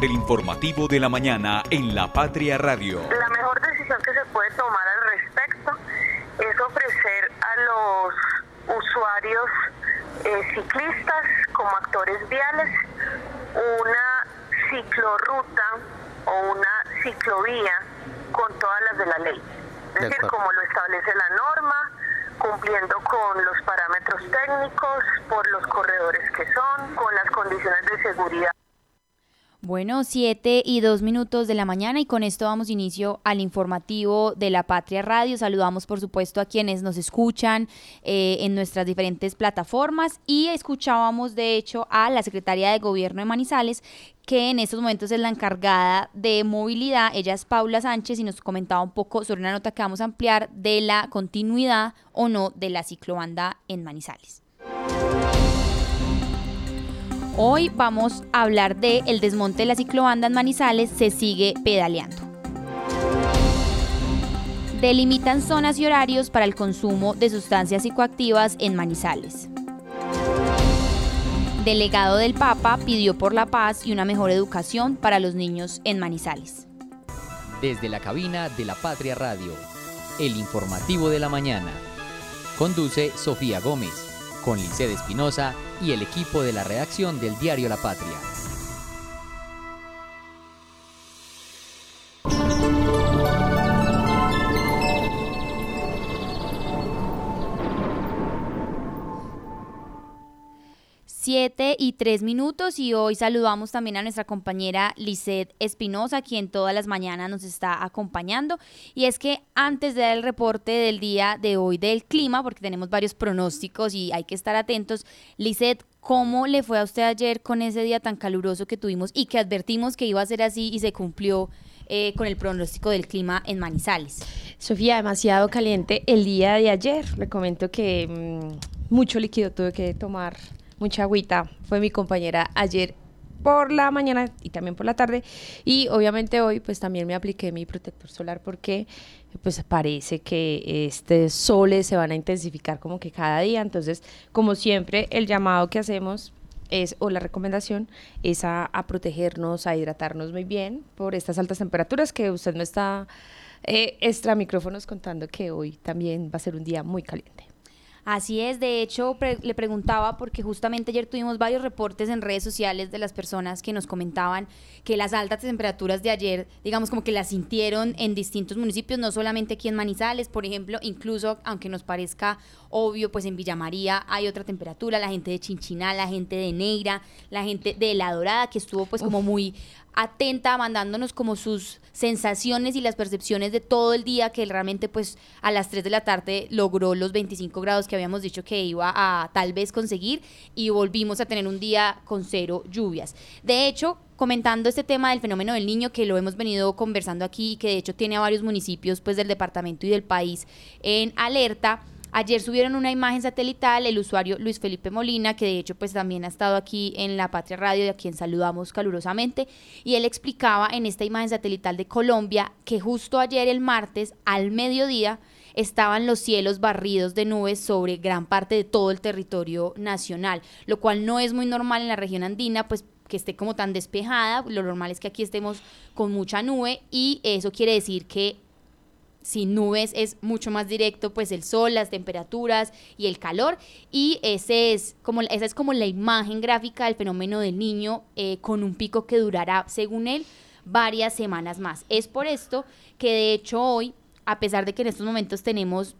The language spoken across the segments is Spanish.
del informativo de la mañana en La Patria Radio. La mejor decisión que se puede tomar al respecto es ofrecer a los usuarios eh, ciclistas como actores viales una ciclorruta o una ciclovía con todas las de la ley. Es decir, como lo establece la norma, cumpliendo con los parámetros técnicos, por los corredores que son, con las condiciones de seguridad. Bueno, siete y dos minutos de la mañana y con esto damos inicio al informativo de la Patria Radio. Saludamos por supuesto a quienes nos escuchan eh, en nuestras diferentes plataformas y escuchábamos de hecho a la secretaria de Gobierno de Manizales que en estos momentos es la encargada de movilidad. Ella es Paula Sánchez y nos comentaba un poco sobre una nota que vamos a ampliar de la continuidad o no de la ciclobanda en Manizales. Hoy vamos a hablar de el desmonte de la ciclobanda en Manizales se sigue pedaleando. Delimitan zonas y horarios para el consumo de sustancias psicoactivas en Manizales. Delegado del Papa pidió por la paz y una mejor educación para los niños en Manizales. Desde la cabina de la Patria Radio, el informativo de la mañana. Conduce Sofía Gómez con Liced Espinosa y el equipo de la redacción del diario La Patria. 7 y 3 minutos y hoy saludamos también a nuestra compañera Lisette Espinosa, quien todas las mañanas nos está acompañando. Y es que antes de dar el reporte del día de hoy del clima, porque tenemos varios pronósticos y hay que estar atentos, Lisette, ¿cómo le fue a usted ayer con ese día tan caluroso que tuvimos y que advertimos que iba a ser así y se cumplió? Eh, con el pronóstico del clima en Manizales. Sofía, demasiado caliente el día de ayer. Le comento que mm, mucho líquido tuve que tomar mucha agüita. Fue mi compañera ayer por la mañana y también por la tarde. Y obviamente hoy pues también me apliqué mi protector solar porque pues parece que este soles se van a intensificar como que cada día. Entonces, como siempre, el llamado que hacemos es, o la recomendación es a, protegernos, a hidratarnos muy bien por estas altas temperaturas que usted no está eh, extra micrófonos contando que hoy también va a ser un día muy caliente. Así es, de hecho le preguntaba porque justamente ayer tuvimos varios reportes en redes sociales de las personas que nos comentaban que las altas temperaturas de ayer, digamos como que las sintieron en distintos municipios, no solamente aquí en Manizales, por ejemplo, incluso aunque nos parezca obvio, pues en Villa María hay otra temperatura, la gente de Chinchiná, la gente de Neira, la gente de La Dorada que estuvo pues como muy atenta, mandándonos como sus sensaciones y las percepciones de todo el día, que realmente pues a las 3 de la tarde logró los 25 grados que habíamos dicho que iba a tal vez conseguir y volvimos a tener un día con cero lluvias. De hecho, comentando este tema del fenómeno del niño que lo hemos venido conversando aquí y que de hecho tiene a varios municipios pues del departamento y del país en alerta, Ayer subieron una imagen satelital el usuario Luis Felipe Molina, que de hecho pues también ha estado aquí en la Patria Radio, a quien saludamos calurosamente, y él explicaba en esta imagen satelital de Colombia que justo ayer el martes al mediodía estaban los cielos barridos de nubes sobre gran parte de todo el territorio nacional, lo cual no es muy normal en la región andina, pues que esté como tan despejada, lo normal es que aquí estemos con mucha nube y eso quiere decir que sin nubes es mucho más directo, pues el sol, las temperaturas y el calor. Y ese es como, esa es como la imagen gráfica del fenómeno del niño eh, con un pico que durará, según él, varias semanas más. Es por esto que de hecho hoy, a pesar de que en estos momentos tenemos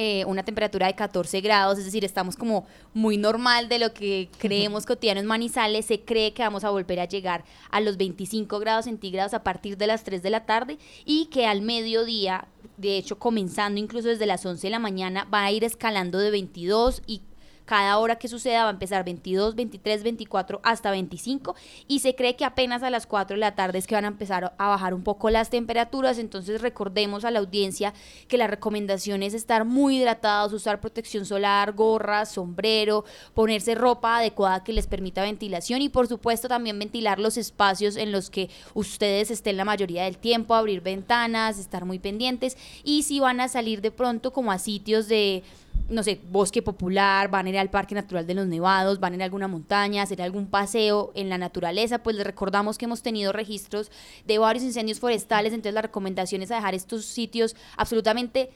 eh, una temperatura de 14 grados, es decir, estamos como muy normal de lo que creemos cotidiano en Manizales, se cree que vamos a volver a llegar a los 25 grados centígrados a partir de las 3 de la tarde y que al mediodía, de hecho comenzando incluso desde las 11 de la mañana, va a ir escalando de 22 y cada hora que suceda va a empezar 22, 23, 24 hasta 25 y se cree que apenas a las 4 de la tarde es que van a empezar a bajar un poco las temperaturas. Entonces recordemos a la audiencia que la recomendación es estar muy hidratados, usar protección solar, gorra, sombrero, ponerse ropa adecuada que les permita ventilación y por supuesto también ventilar los espacios en los que ustedes estén la mayoría del tiempo, abrir ventanas, estar muy pendientes y si van a salir de pronto como a sitios de no sé, bosque popular, van a ir al Parque Natural de los Nevados, van a ir a alguna montaña, hacer algún paseo en la naturaleza, pues les recordamos que hemos tenido registros de varios incendios forestales, entonces la recomendación es a dejar estos sitios absolutamente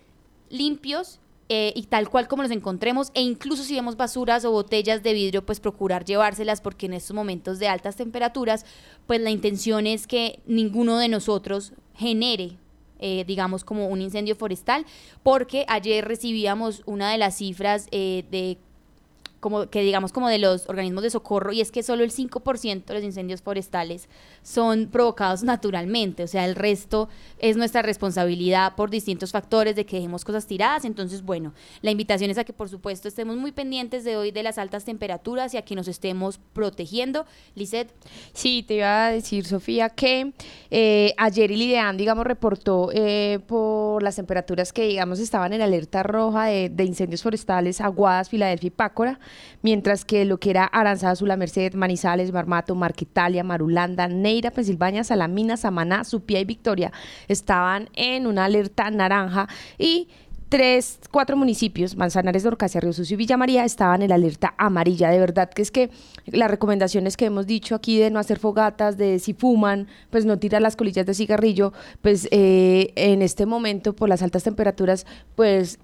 limpios eh, y tal cual como los encontremos, e incluso si vemos basuras o botellas de vidrio, pues procurar llevárselas porque en estos momentos de altas temperaturas, pues la intención es que ninguno de nosotros genere eh, digamos, como un incendio forestal, porque ayer recibíamos una de las cifras eh, de como que digamos como de los organismos de socorro y es que solo el 5% de los incendios forestales son provocados naturalmente, o sea, el resto es nuestra responsabilidad por distintos factores de que dejemos cosas tiradas, entonces bueno, la invitación es a que por supuesto estemos muy pendientes de hoy de las altas temperaturas y a que nos estemos protegiendo. Lisette. Sí, te iba a decir, Sofía, que eh, ayer el IDEAN, digamos, reportó eh, por las temperaturas que, digamos, estaban en alerta roja de, de incendios forestales, Aguadas, Filadelfia y Pácora, mientras que lo que era Aranzada, Sula Merced, Manizales, Marmato, Marquitalia, Marulanda, Neira, Pensilvania, Salamina, Samaná, Supía y Victoria estaban en una alerta naranja y tres, cuatro municipios, Manzanares, Dorcasia, Río Sucio y Villa María, estaban en la alerta amarilla. De verdad que es que las recomendaciones que hemos dicho aquí de no hacer fogatas, de si fuman, pues no tirar las colillas de cigarrillo, pues eh, en este momento por las altas temperaturas, pues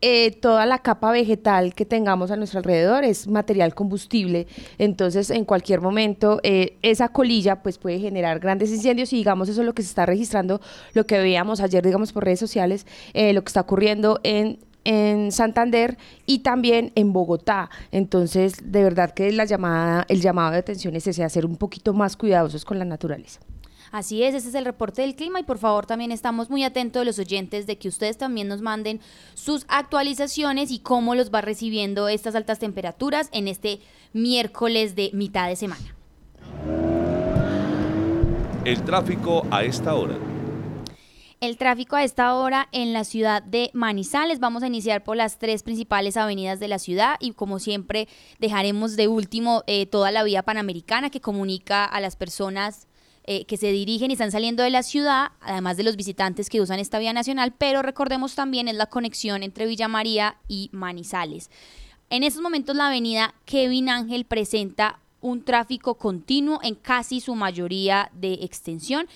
eh, toda la capa vegetal que tengamos a nuestro alrededor es material combustible, entonces en cualquier momento eh, esa colilla pues puede generar grandes incendios y digamos eso es lo que se está registrando, lo que veíamos ayer digamos por redes sociales, eh, lo que está ocurriendo en en Santander y también en Bogotá. Entonces, de verdad que la llamada, el llamado de atención es ese, hacer un poquito más cuidadosos con la naturaleza. Así es, ese es el reporte del clima y por favor también estamos muy atentos de los oyentes de que ustedes también nos manden sus actualizaciones y cómo los va recibiendo estas altas temperaturas en este miércoles de mitad de semana. El tráfico a esta hora. El tráfico a esta hora en la ciudad de Manizales. Vamos a iniciar por las tres principales avenidas de la ciudad y como siempre dejaremos de último eh, toda la vía panamericana que comunica a las personas eh, que se dirigen y están saliendo de la ciudad, además de los visitantes que usan esta vía nacional, pero recordemos también es la conexión entre Villa María y Manizales. En estos momentos la avenida Kevin Ángel presenta un tráfico continuo en casi su mayoría de extensión,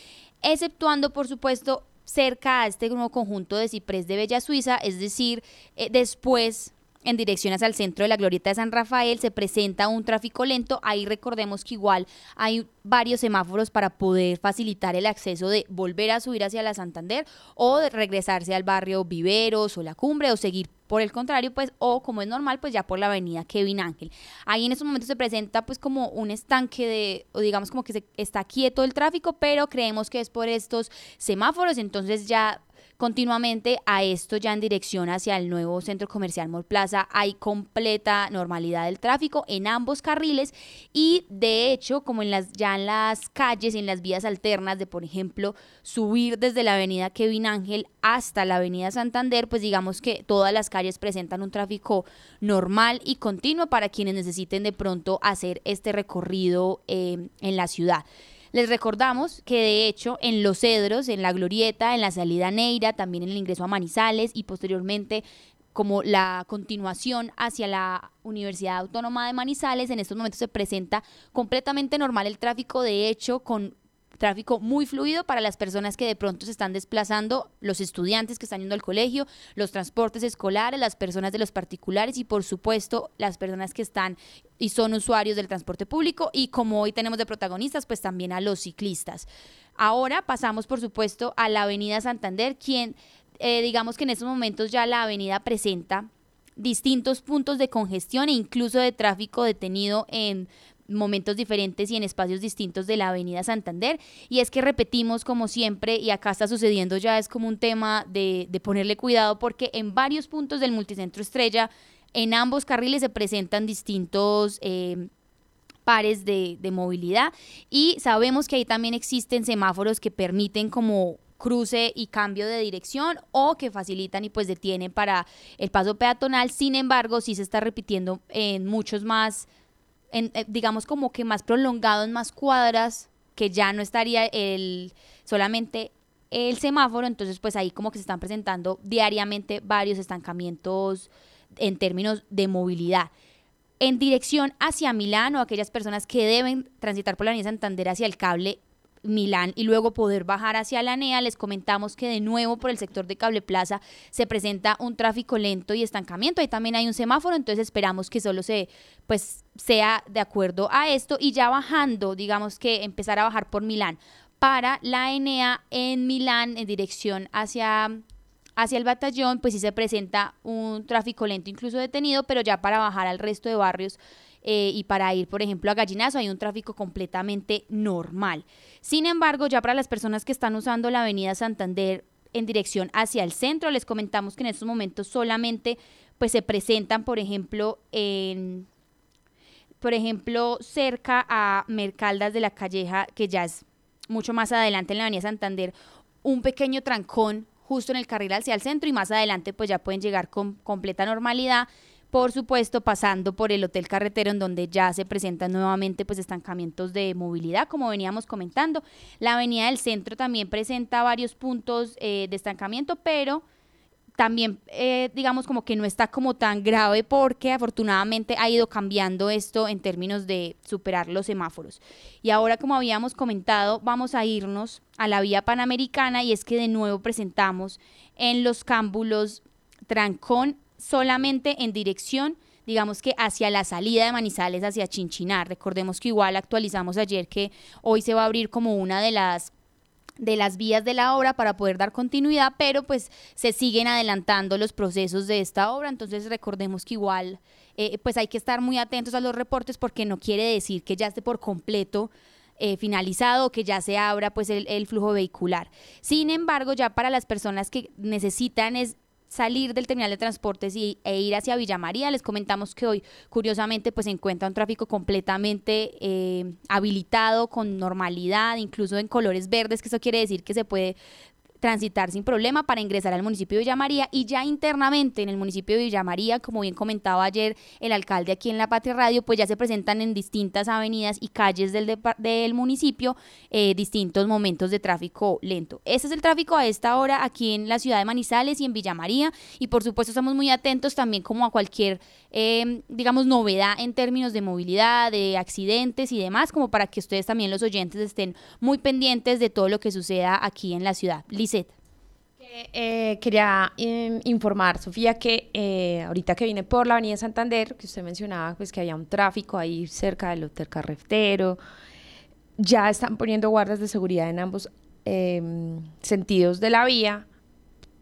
exceptuando por supuesto cerca a este nuevo conjunto de ciprés de Bella Suiza, es decir, eh, después en dirección hacia el centro de la Glorieta de San Rafael se presenta un tráfico lento. Ahí recordemos que igual hay varios semáforos para poder facilitar el acceso de volver a subir hacia la Santander o de regresarse al barrio Viveros o La Cumbre o seguir por el contrario, pues, o como es normal, pues ya por la avenida Kevin Ángel. Ahí en estos momentos se presenta pues como un estanque de, o digamos como que se, está quieto el tráfico, pero creemos que es por estos semáforos, entonces ya continuamente a esto ya en dirección hacia el nuevo centro comercial Mall Plaza hay completa normalidad del tráfico en ambos carriles y de hecho como en las ya en las calles en las vías alternas de por ejemplo subir desde la avenida Kevin Ángel hasta la avenida Santander pues digamos que todas las calles presentan un tráfico normal y continuo para quienes necesiten de pronto hacer este recorrido eh, en la ciudad. Les recordamos que de hecho en Los Cedros, en la Glorieta, en la salida Neira, también en el ingreso a Manizales y posteriormente como la continuación hacia la Universidad Autónoma de Manizales, en estos momentos se presenta completamente normal el tráfico, de hecho, con tráfico muy fluido para las personas que de pronto se están desplazando, los estudiantes que están yendo al colegio, los transportes escolares, las personas de los particulares y por supuesto las personas que están y son usuarios del transporte público y como hoy tenemos de protagonistas, pues también a los ciclistas. Ahora pasamos por supuesto a la Avenida Santander, quien eh, digamos que en estos momentos ya la avenida presenta distintos puntos de congestión e incluso de tráfico detenido en momentos diferentes y en espacios distintos de la Avenida Santander. Y es que repetimos como siempre, y acá está sucediendo ya es como un tema de, ponerle cuidado porque en varios puntos del multicentro Estrella, en ambos carriles se presentan distintos... Eh, pares de, de movilidad y sabemos que ahí también existen semáforos que permiten como cruce y cambio de dirección o que facilitan y pues detienen para el paso peatonal. Sin embargo, sí se está repitiendo en muchos más eh, digamos como que más prolongado en más cuadras, que ya no estaría el solamente el semáforo, entonces pues ahí como que se están presentando diariamente varios estancamientos en términos de movilidad. En dirección hacia Milán o aquellas personas que deben transitar por la avenida Santander hacia el cable Milán y luego poder bajar hacia la NEA, les comentamos que de nuevo por el sector de Cable Plaza se presenta un tráfico lento y estancamiento. Ahí también hay un semáforo, entonces esperamos que solo se pues sea de acuerdo a esto y ya bajando, digamos que empezar a bajar por Milán para la NEA en Milán en dirección hacia hacia el batallón, pues sí se presenta un tráfico lento, incluso detenido, pero ya para bajar al resto de barrios eh, y para ir, por ejemplo, a Gallinazo hay un tráfico completamente normal. Sin embargo, ya para las personas que están usando la avenida Santander en dirección hacia el centro, les comentamos que en estos momentos solamente pues se presentan, por ejemplo, en por ejemplo, cerca a Mercaldas de la Calleja, que ya es mucho más adelante en la avenida Santander, un pequeño trancón justo en el carril hacia el centro y más adelante pues ya pueden llegar con completa normalidad por supuesto pasando por el Hotel Carretero en donde ya se presentan nuevamente pues estancamientos de movilidad como veníamos comentando. La avenida del centro también presenta varios puntos eh, de estancamiento, pero también eh, digamos como que no está como tan grave porque afortunadamente ha ido cambiando esto en términos de superar los semáforos. Y ahora como habíamos comentado vamos a irnos a la vía panamericana y es que de nuevo presentamos en los cámbulos Trancón solamente en dirección digamos que hacia la salida de Manizales, hacia Chinchinar. Recordemos que igual actualizamos ayer que hoy se va a abrir como una de las de las vías de la obra para poder dar continuidad, pero pues se siguen adelantando los procesos de esta obra, entonces recordemos que igual eh, pues hay que estar muy atentos a los reportes porque no quiere decir que ya esté por completo eh, finalizado que ya se abra pues el, el, flujo vehicular. Sin embargo, ya para las personas que necesitan es salir del terminal de transportes y, e ir hacia Villa María. Les comentamos que hoy, curiosamente, pues se encuentra un tráfico completamente eh, habilitado, con normalidad, incluso en colores verdes, que eso quiere decir que se puede transitar sin problema para ingresar al municipio de Villa María y ya internamente en el municipio de Villa María, como bien comentaba ayer el alcalde aquí en La Patria Radio, pues ya se presentan en distintas avenidas y calles del, del municipio eh, distintos momentos de tráfico lento. Ese es el tráfico a esta hora aquí en la ciudad de Manizales y en Villa María y por supuesto estamos muy atentos también como a cualquier, eh, digamos, novedad en términos de movilidad, de accidentes y demás, como para que ustedes también los oyentes estén muy pendientes de todo lo que suceda aquí en la ciudad. Eh, quería em, informar, Sofía, que eh, ahorita que vine por la Avenida Santander, que usted mencionaba pues que había un tráfico ahí cerca del Hotel Carretero, ya están poniendo guardas de seguridad en ambos em, sentidos de la vía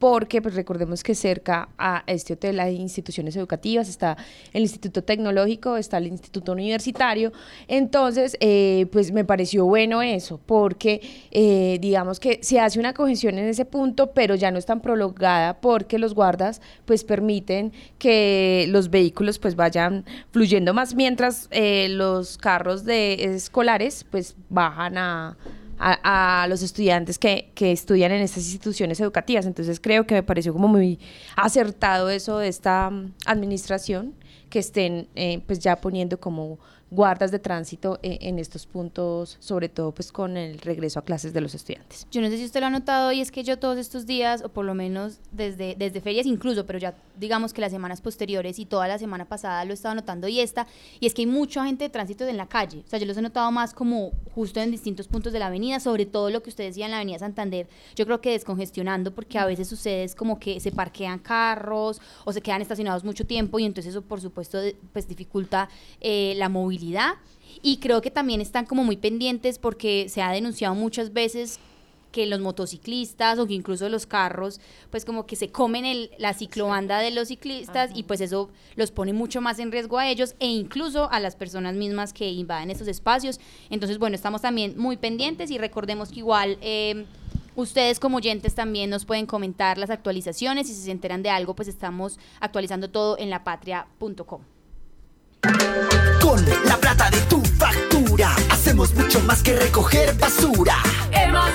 porque pues recordemos que cerca a este hotel hay instituciones educativas, está el Instituto Tecnológico, está el Instituto Universitario, entonces eh, pues me pareció bueno eso, porque eh, digamos que se hace una cohesión en ese punto, pero ya no es tan prolongada porque los guardas pues permiten que los vehículos pues vayan fluyendo más, mientras eh, los carros de escolares pues bajan a a, los estudiantes que, que, estudian en estas instituciones educativas. Entonces creo que me pareció como muy acertado eso de esta mm, administración que estén eh, pues ya poniendo como guardas de tránsito eh, en, estos puntos, sobre todo pues con el regreso a clases de los estudiantes. Yo no sé si usted lo ha notado y es que yo todos estos días, o por lo menos desde, desde ferias incluso, pero ya digamos que las semanas posteriores y toda la semana pasada lo he estado notando y esta, y es que hay mucha gente de tránsito en la calle. O sea, yo los he notado más como justo en distintos puntos de la avenida, sobre todo lo que usted decía en la avenida Santander, yo creo que descongestionando porque a veces sucede es como que se parquean carros o se quedan estacionados mucho tiempo y entonces eso por supuesto pues dificulta eh, la movilidad y creo que también están como muy pendientes porque se ha denunciado muchas veces que los motociclistas o que incluso los carros, pues como que se comen el, la ciclobanda de los ciclistas y pues eso los pone mucho más en riesgo a ellos e incluso a las personas mismas que invaden esos espacios. Entonces, bueno, estamos también muy pendientes y recordemos que igual... Eh, Ustedes como oyentes también nos pueden comentar las actualizaciones y si se enteran de algo, pues estamos actualizando todo en lapatria.com. Con la plata de tu factura, hacemos mucho más que recoger basura. Hemos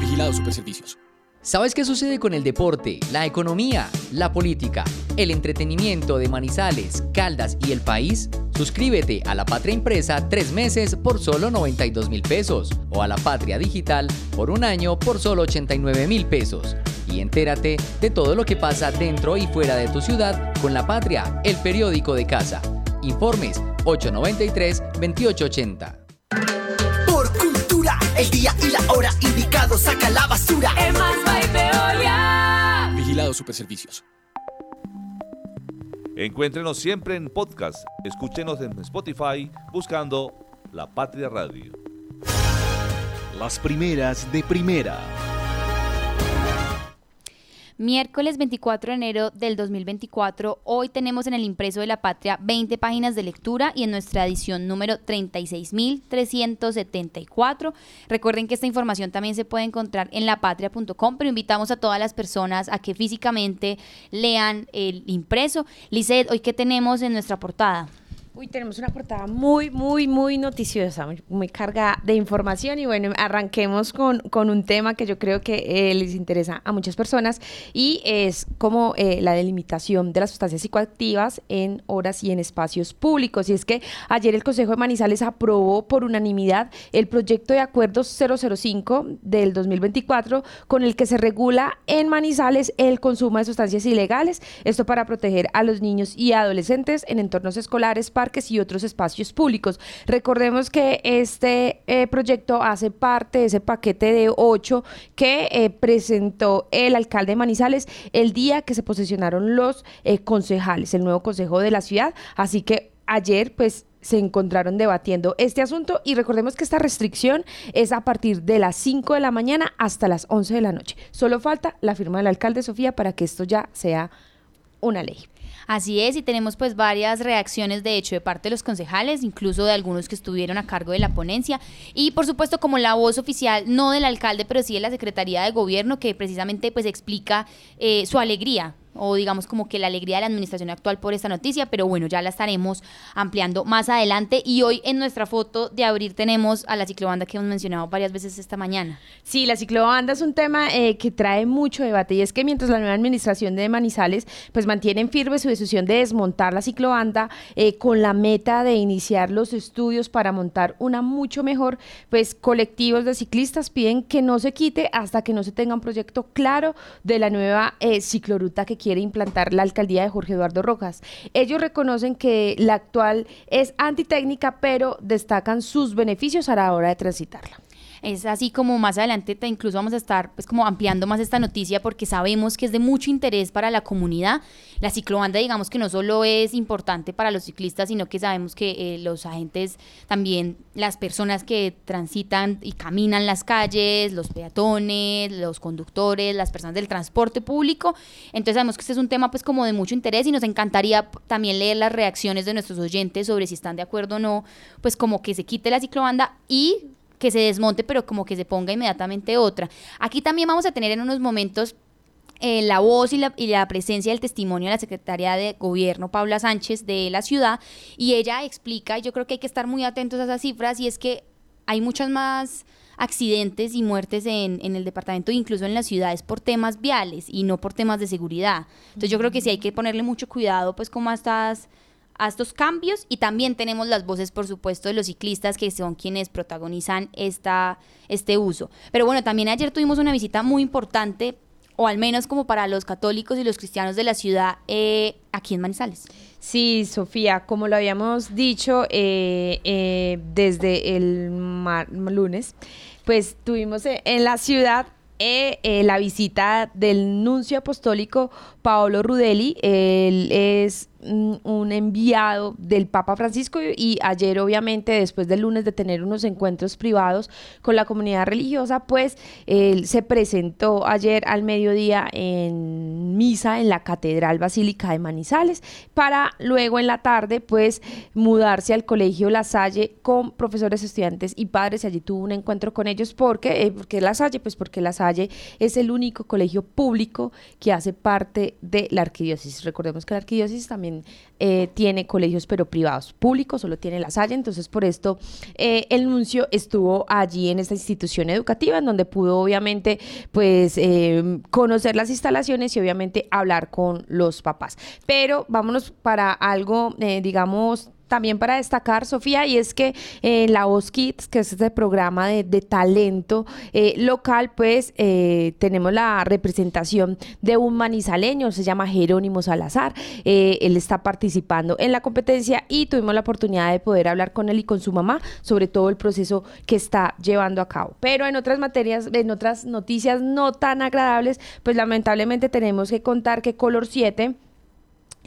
Vigilado Superservicios. ¿Sabes qué sucede con el deporte, la economía, la política, el entretenimiento de Manizales, Caldas y el país? Suscríbete a La Patria Impresa tres meses por solo 92 mil pesos o a La Patria Digital por un año por solo 89 mil pesos y entérate de todo lo que pasa dentro y fuera de tu ciudad con La Patria, el periódico de casa. Informes 893-2880. Por cultura, el día y la hora indicado saca la basura. Vigilado Superservicios. Encuéntrenos siempre en podcast. Escúchenos en Spotify buscando La Patria Radio. Las primeras de primera. Miércoles 24 de enero del 2024, hoy tenemos en el impreso de la patria 20 páginas de lectura y en nuestra edición número 36.374. Recuerden que esta información también se puede encontrar en lapatria.com, pero invitamos a todas las personas a que físicamente lean el impreso. Lizeth, hoy qué tenemos en nuestra portada? Uy, tenemos una portada muy, muy, muy noticiosa, muy, muy cargada de información y bueno, arranquemos con, con un tema que yo creo que eh, les interesa a muchas personas y es como eh, la delimitación de las sustancias psicoactivas en horas y en espacios públicos. Y es que ayer el Consejo de Manizales aprobó por unanimidad el proyecto de acuerdo 005 del 2024 con el que se regula en Manizales el consumo de sustancias ilegales, esto para proteger a los niños y adolescentes en entornos escolares, y otros espacios públicos. Recordemos que este eh, proyecto hace parte de ese paquete de ocho que eh, presentó el alcalde de Manizales el día que se posesionaron los eh, concejales, el nuevo consejo de la ciudad. Así que ayer, pues se encontraron debatiendo este asunto y recordemos que esta restricción es a partir de las 5 de la mañana hasta las 11 de la noche. Solo falta la firma del alcalde Sofía para que esto ya sea una ley. Así es, y tenemos pues varias reacciones de hecho de parte de los concejales, incluso de algunos que estuvieron a cargo de la ponencia, y por supuesto como la voz oficial, no del alcalde, pero sí de la Secretaría de Gobierno, que precisamente pues explica eh, su alegría o digamos como que la alegría de la administración actual por esta noticia, pero bueno, ya la estaremos ampliando más adelante y hoy en nuestra foto de abrir tenemos a la ciclobanda que hemos mencionado varias veces esta mañana. Sí, la ciclobanda es un tema eh, que trae mucho debate y es que mientras la nueva administración de Manizales pues mantiene firme su decisión de desmontar la ciclobanda eh, con la meta de iniciar los estudios para montar una mucho mejor, pues colectivos de ciclistas piden que no se quite hasta que no se tenga un proyecto claro de la nueva eh, cicloruta que quiere implantar la alcaldía de Jorge Eduardo Rojas. Ellos reconocen que la actual es antitécnica, pero destacan sus beneficios a la hora de transitarla. Es así como más adelante te, incluso vamos a estar pues como ampliando más esta noticia porque sabemos que es de mucho interés para la comunidad. La ciclobanda digamos que no solo es importante para los ciclistas, sino que sabemos que eh, los agentes también, las personas que transitan y caminan las calles, los peatones, los conductores, las personas del transporte público. Entonces sabemos que este es un tema pues como de mucho interés y nos encantaría también leer las reacciones de nuestros oyentes sobre si están de acuerdo o no, pues como que se quite la ciclobanda y que se desmonte, pero como que se ponga inmediatamente otra. Aquí también vamos a tener en unos momentos eh, la voz y la, y la, presencia del testimonio de la secretaria de gobierno, Paula Sánchez, de la ciudad, y ella explica, y yo creo que hay que estar muy atentos a esas cifras, y es que hay muchos más accidentes y muertes en, en el departamento, incluso en las ciudades, por temas viales y no por temas de seguridad. Entonces yo creo que sí hay que ponerle mucho cuidado, pues, como a estas a estos cambios y también tenemos las voces, por supuesto, de los ciclistas que son quienes protagonizan esta, este uso. Pero bueno, también ayer tuvimos una visita muy importante, o al menos como para los católicos y los cristianos de la ciudad, eh, aquí en Manizales. Sí, Sofía, como lo habíamos dicho eh, eh, desde el lunes, pues tuvimos en la ciudad la visita del nuncio apostólico Paolo Rudeli. Él es un enviado del Papa Francisco y ayer obviamente después del lunes de tener unos encuentros privados con la comunidad religiosa pues él se presentó ayer al mediodía en misa en la Catedral Basílica de Manizales para luego en la tarde pues mudarse al Colegio La Salle con profesores, estudiantes y padres. Allí tuvo un encuentro con ellos. Porque, eh, porque La Salle pues porque La Salle es el único colegio público que hace parte de la arquidiócesis. Recordemos que la arquidiócesis también eh, tiene colegios pero privados, públicos solo tiene la Salle, entonces por esto eh, el nuncio estuvo allí en esta institución educativa en donde pudo obviamente pues eh, conocer las instalaciones y obviamente hablar con los papás. Pero vámonos para algo, digamos, también para destacar, Sofía, y es que eh, la Voz Kids, que es este programa de, talento eh, local, pues eh, tenemos la representación de un manizaleño, se llama Jerónimo Salazar. él está participando en la competencia y tuvimos la oportunidad de poder hablar con él y con su mamá sobre todo el proceso que está llevando a cabo. Pero en otras materias, en otras noticias no tan agradables, pues lamentablemente tenemos que contar que Color 7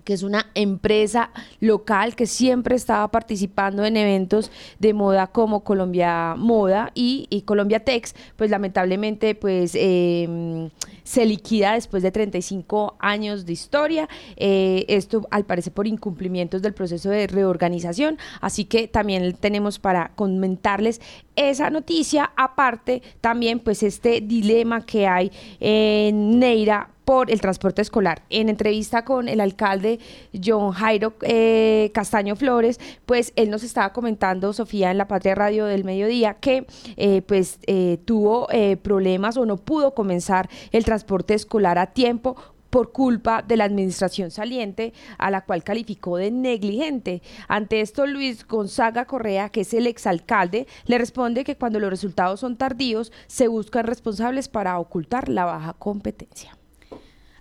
que es una empresa local que siempre estaba participando en eventos de moda como Colombia Moda y, Colombia Tex, pues lamentablemente pues em, se liquida después de 35 años de historia. Eh, esto al parecer por incumplimientos del proceso de reorganización, así que también tenemos para comentarles esa noticia, aparte también pues este dilema que hay en Neira por el transporte escolar. En entrevista con el alcalde John Jairo eh, Castaño Flores, pues él nos estaba comentando, Sofía, en la Patria Radio del Mediodía, que eh, pues eh, tuvo problemas o no pudo comenzar el transporte escolar a tiempo por culpa de la administración saliente, a la cual calificó de negligente. Ante esto, Luis Gonzaga Correa, que es el exalcalde, le responde que cuando los resultados son tardíos, se buscan responsables para ocultar la baja competencia.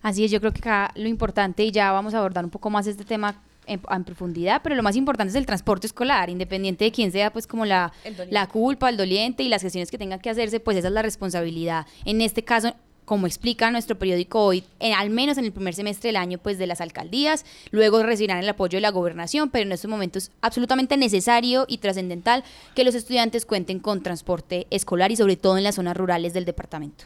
Así es, yo creo que acá lo importante, y ya vamos a abordar un poco más este tema en, profundidad, pero lo más importante es el transporte escolar, independiente de quién sea, pues como la, la culpa, el doliente y las gestiones que tengan que hacerse, pues esa es la responsabilidad. En este caso, como explica nuestro periódico hoy, al menos en el primer semestre del año, pues de las alcaldías, luego recibirán el apoyo de la gobernación, pero en estos momentos es absolutamente necesario y trascendental que los estudiantes cuenten con transporte escolar y sobre todo en las zonas rurales del departamento.